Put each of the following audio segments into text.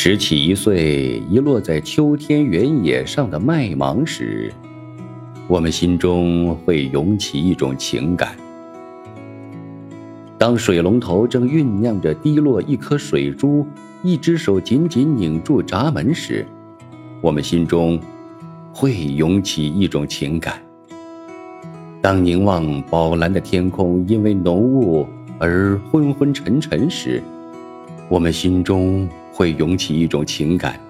拾起一穗遗落在秋天原野上的麦芒时，我们心中会涌起一种情感；当水龙头正酝酿着滴落一颗水珠，一只手紧紧拧住闸门时，我们心中会涌起一种情感；当凝望宝蓝的天空因为浓雾而昏昏沉沉时，我们心中。会涌起一种情感。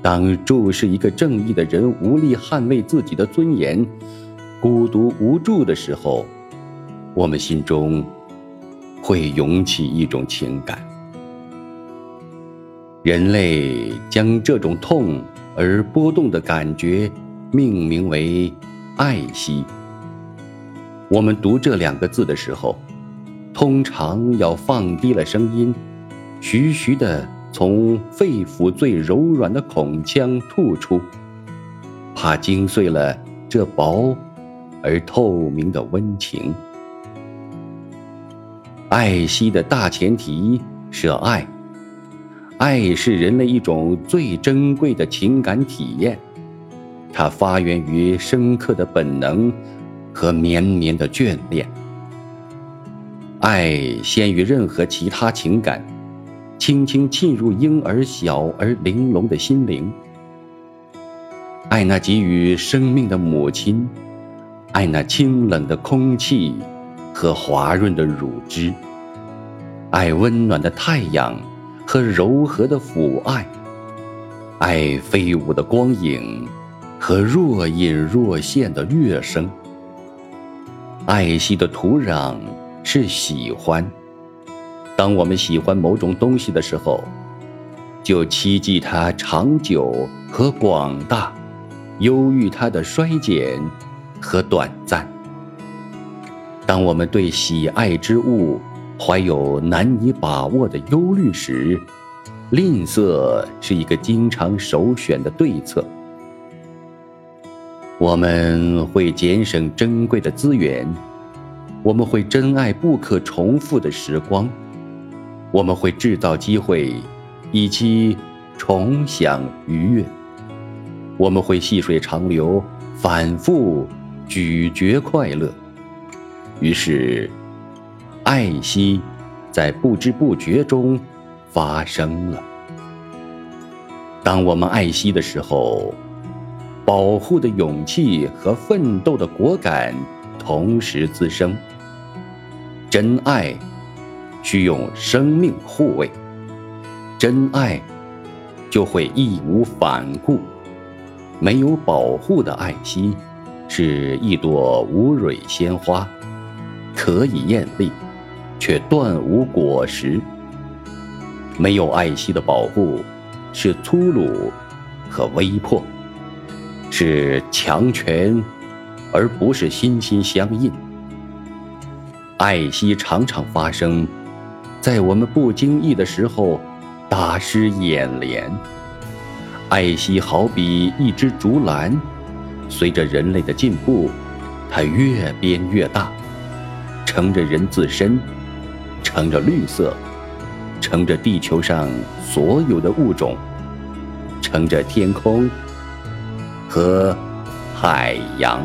当注视一个正义的人无力捍卫自己的尊严，孤独无助的时候，我们心中会涌起一种情感。人类将这种痛而波动的感觉命名为爱惜。我们读这两个字的时候，通常要放低了声音，徐徐的。从肺腑最柔软的孔腔吐出，怕惊碎了这薄而透明的温情。爱惜的大前提是爱，爱是人类一种最珍贵的情感体验，它发源于深刻的本能和绵绵的眷恋。爱先于任何其他情感。轻轻沁入婴儿小而玲珑的心灵，爱那给予生命的母亲，爱那清冷的空气和滑润的乳汁，爱温暖的太阳和柔和的抚爱，爱飞舞的光影和若隐若现的乐声。爱惜的土壤是喜欢。当我们喜欢某种东西的时候，就期冀它长久和广大，忧郁它的衰减和短暂。当我们对喜爱之物怀有难以把握的忧虑时，吝啬是一个经常首选的对策。我们会节省珍贵的资源，我们会珍爱不可重复的时光。我们会制造机会，以期重享愉悦；我们会细水长流，反复咀嚼快乐。于是，爱惜在不知不觉中发生了。当我们爱惜的时候，保护的勇气和奋斗的果敢同时滋生。真爱。需用生命护卫，真爱就会义无反顾。没有保护的爱惜，是一朵无蕊鲜花，可以艳丽，却断无果实。没有爱惜的保护，是粗鲁和微迫，是强权，而不是心心相印。爱惜常常发生。在我们不经意的时候，打湿眼帘。爱惜好比一只竹篮，随着人类的进步，它越变越大，盛着人自身，盛着绿色，盛着地球上所有的物种，盛着天空和海洋。